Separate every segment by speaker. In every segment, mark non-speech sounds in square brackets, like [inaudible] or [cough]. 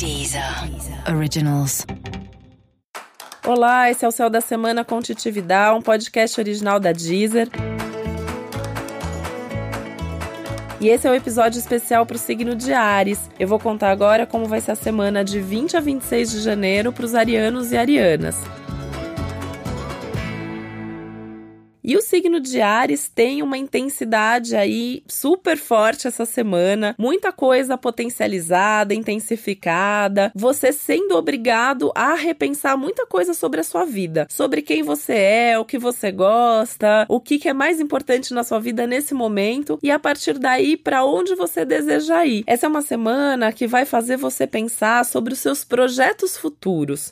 Speaker 1: Deezer Originals.
Speaker 2: Olá, esse é o Céu da Semana com Titividade, um podcast original da Deezer. E esse é o um episódio especial para o signo de Ares. Eu vou contar agora como vai ser a semana de 20 a 26 de janeiro para os arianos e arianas. E o signo de Ares tem uma intensidade aí super forte essa semana, muita coisa potencializada, intensificada, você sendo obrigado a repensar muita coisa sobre a sua vida, sobre quem você é, o que você gosta, o que, é mais importante na sua vida nesse momento e a partir daí para onde você deseja ir. Essa é uma semana que vai fazer você pensar sobre os seus projetos futuros.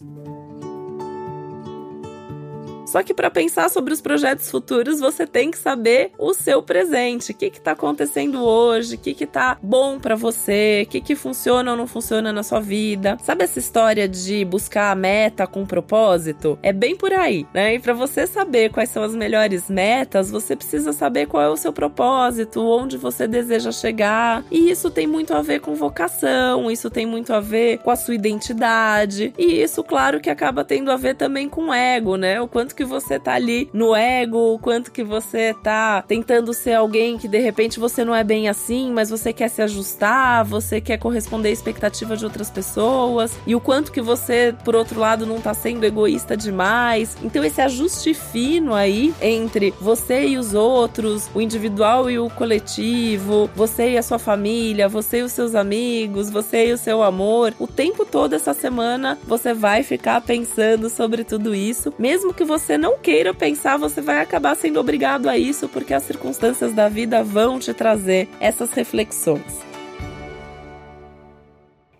Speaker 2: Só que para pensar sobre os projetos futuros, você tem que saber o seu presente. O que está acontecendo hoje? O que está bom para você? O que, que funciona ou não funciona na sua vida? Sabe essa história de buscar a meta com propósito? É bem por aí, né? E para você saber quais são as melhores metas, você precisa saber qual é o seu propósito, onde você deseja chegar. E isso tem muito a ver com vocação, isso tem muito a ver com a sua identidade. E isso, claro, que acaba tendo a ver também com ego, né? O quanto que você tá ali no ego, o quanto que você tá tentando ser alguém que de repente você não é bem assim, mas você quer se ajustar, você quer corresponder à expectativa de outras pessoas, e o quanto que você, por outro lado, não tá sendo egoísta demais. Então, esse ajuste fino aí entre você e os outros, o individual e o coletivo, você e a sua família, você e os seus amigos, você e o seu amor, o tempo todo essa semana você vai ficar pensando sobre tudo isso, mesmo que você você não queira pensar, você vai acabar sendo obrigado a isso porque as circunstâncias da vida vão te trazer essas reflexões.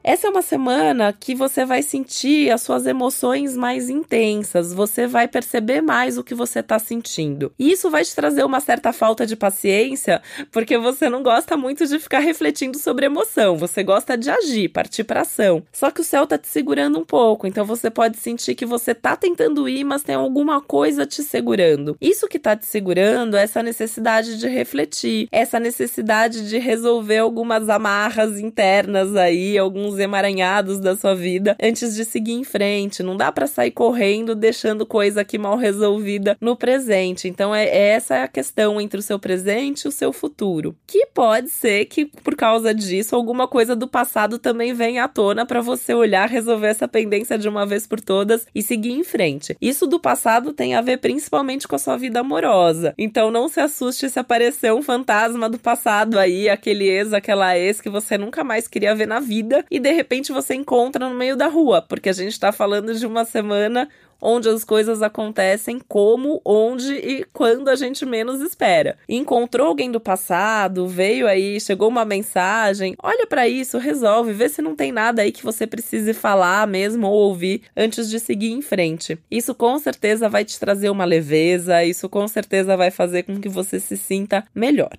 Speaker 2: Essa é uma semana que você vai sentir as suas emoções mais intensas, você vai perceber mais o que você está sentindo. E isso vai te trazer uma certa falta de paciência, porque você não gosta muito de ficar refletindo sobre emoção, você gosta de agir, partir para ação. Só que o céu tá te segurando um pouco, então você pode sentir que você tá tentando ir, mas tem alguma coisa te segurando. Isso que tá te segurando é essa necessidade de refletir, essa necessidade de resolver algumas amarras internas aí, alguns emaranhados da sua vida antes de seguir em frente. Não dá para sair correndo deixando coisa aqui mal resolvida no presente. Então é essa é a questão entre o seu presente e o seu futuro. Que pode ser que por causa disso alguma coisa do passado também venha à tona para você olhar, resolver essa pendência de uma vez por todas e seguir em frente. Isso do passado tem a ver principalmente com a sua vida amorosa. Então não se assuste se aparecer um fantasma do passado aí, aquele ex, aquela ex que você nunca mais queria ver na vida e de repente você encontra no meio da rua, porque a gente está falando de uma semana onde as coisas acontecem como, onde e quando a gente menos espera. Encontrou alguém do passado, veio aí, chegou uma mensagem, olha para isso, resolve, vê se não tem nada aí que você precise falar mesmo ou ouvir antes de seguir em frente. Isso com certeza vai te trazer uma leveza, isso com certeza vai fazer com que você se sinta melhor.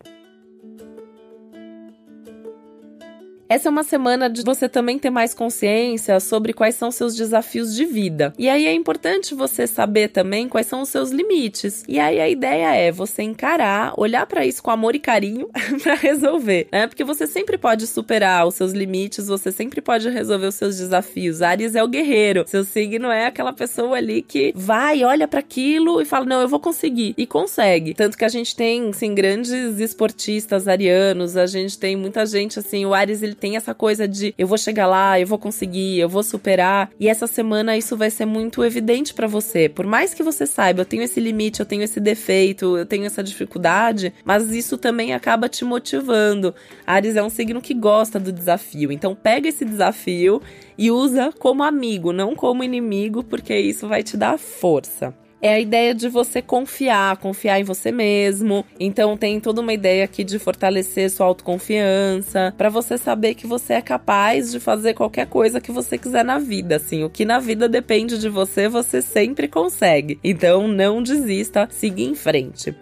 Speaker 2: Essa é uma semana de você também ter mais consciência sobre quais são seus desafios de vida. E aí é importante você saber também quais são os seus limites. E aí a ideia é você encarar, olhar para isso com amor e carinho [laughs] para resolver, né? Porque você sempre pode superar os seus limites, você sempre pode resolver os seus desafios. Ares é o guerreiro. Seu signo é aquela pessoa ali que vai, olha para aquilo e fala: "Não, eu vou conseguir". E consegue. Tanto que a gente tem, sim, grandes esportistas arianos, a gente tem muita gente assim, o Ares ele tem essa coisa de eu vou chegar lá, eu vou conseguir, eu vou superar. E essa semana isso vai ser muito evidente para você. Por mais que você saiba, eu tenho esse limite, eu tenho esse defeito, eu tenho essa dificuldade, mas isso também acaba te motivando. Ares é um signo que gosta do desafio. Então pega esse desafio e usa como amigo, não como inimigo, porque isso vai te dar força é a ideia de você confiar, confiar em você mesmo. Então tem toda uma ideia aqui de fortalecer sua autoconfiança, para você saber que você é capaz de fazer qualquer coisa que você quiser na vida, assim, o que na vida depende de você, você sempre consegue. Então não desista, siga em frente.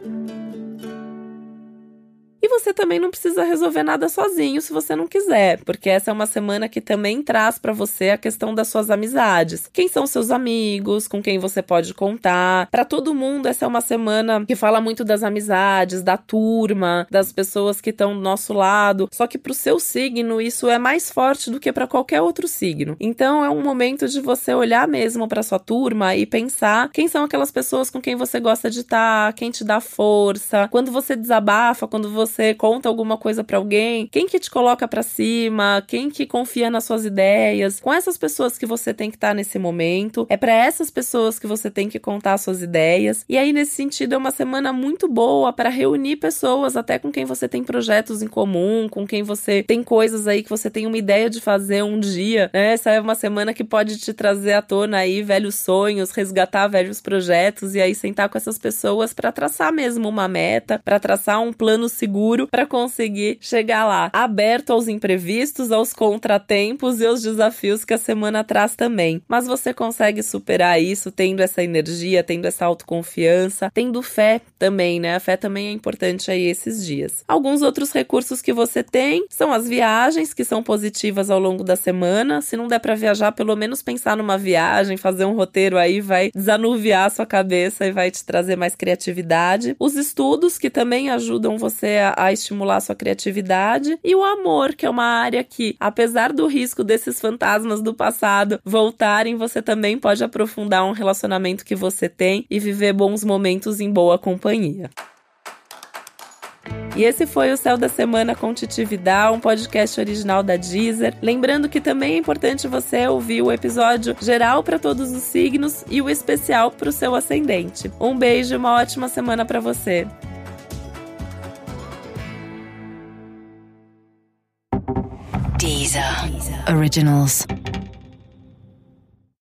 Speaker 2: Você também não precisa resolver nada sozinho se você não quiser, porque essa é uma semana que também traz para você a questão das suas amizades. Quem são seus amigos, com quem você pode contar. Para todo mundo, essa é uma semana que fala muito das amizades, da turma, das pessoas que estão do nosso lado. Só que pro seu signo, isso é mais forte do que para qualquer outro signo. Então é um momento de você olhar mesmo para sua turma e pensar quem são aquelas pessoas com quem você gosta de estar, quem te dá força, quando você desabafa, quando você conta alguma coisa para alguém, quem que te coloca para cima, quem que confia nas suas ideias. Com essas pessoas que você tem que estar nesse momento, é para essas pessoas que você tem que contar suas ideias. E aí nesse sentido é uma semana muito boa para reunir pessoas até com quem você tem projetos em comum, com quem você tem coisas aí que você tem uma ideia de fazer um dia. Né? Essa é uma semana que pode te trazer à tona aí velhos sonhos, resgatar velhos projetos e aí sentar com essas pessoas para traçar mesmo uma meta, para traçar um plano seguro para conseguir chegar lá, aberto aos imprevistos, aos contratempos e aos desafios que a semana traz também. Mas você consegue superar isso tendo essa energia, tendo essa autoconfiança, tendo fé também, né? A fé também é importante aí esses dias. Alguns outros recursos que você tem são as viagens, que são positivas ao longo da semana. Se não der para viajar, pelo menos pensar numa viagem, fazer um roteiro aí vai desanuviar a sua cabeça e vai te trazer mais criatividade. Os estudos, que também ajudam você a, estimular a sua criatividade. E o amor, que é uma área que, apesar do risco desses fantasmas do passado voltarem, você também pode aprofundar um relacionamento que você tem e viver bons momentos em boa companhia. E esse foi o Céu da Semana com Titividade, um podcast original da Deezer. Lembrando que também é importante você ouvir o episódio geral para todos os signos e o especial para o seu ascendente. Um beijo e uma ótima semana para você.
Speaker 1: Deezer. Originals.